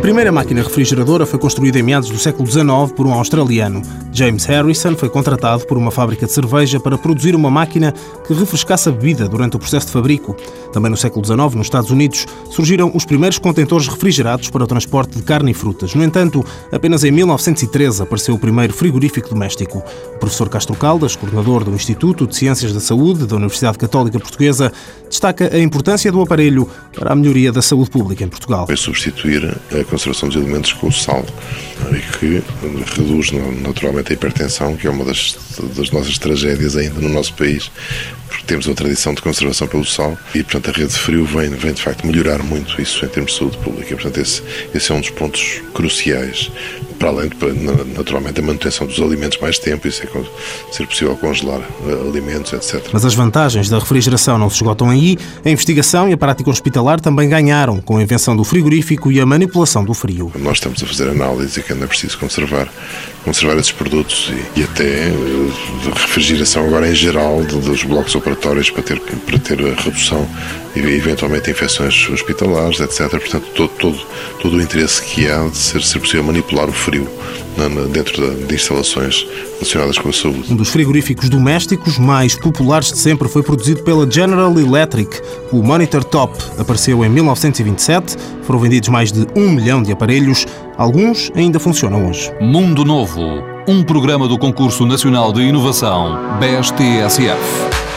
primeira máquina refrigeradora foi construída em meados do século XIX por um australiano. James Harrison foi contratado por uma fábrica de cerveja para produzir uma máquina que refrescasse a bebida durante o processo de fabrico. Também no século XIX, nos Estados Unidos, surgiram os primeiros contentores refrigerados para o transporte de carne e frutas. No entanto, apenas em 1913 apareceu o primeiro frigorífico doméstico. O professor Castro Caldas, coordenador do Instituto de Ciências da Saúde da Universidade Católica Portuguesa, destaca a importância do aparelho para a melhoria da saúde pública em Portugal. É substituir a conservação dos alimentos com o sal e que reduz naturalmente a hipertensão, que é uma das, das nossas tragédias ainda no nosso país, porque temos uma tradição de conservação pelo sal e, portanto, a rede de frio vem, vem de facto melhorar muito isso em termos de saúde pública. Portanto, esse, esse é um dos pontos cruciais para além de, naturalmente, a manutenção dos alimentos mais tempo, isso é ser possível congelar eh, alimentos, etc. Mas as vantagens da refrigeração não se esgotam aí. A investigação e a prática hospitalar também ganharam com a invenção do frigorífico e a manipulação do frio. Nós estamos a fazer análise e que ainda é preciso conservar, conservar esses produtos e, e até uh, refrigeração agora em geral dos blocos operatórios para ter, para ter a redução e eventualmente infecções hospitalares, etc. Portanto, todo, todo, todo o interesse que há de ser, ser possível manipular o frio dentro de instalações relacionadas com a saúde. Um dos frigoríficos domésticos mais populares de sempre foi produzido pela General Electric. O Monitor Top apareceu em 1927, foram vendidos mais de um milhão de aparelhos, alguns ainda funcionam hoje. Mundo Novo, um programa do Concurso Nacional de Inovação, BSTSF.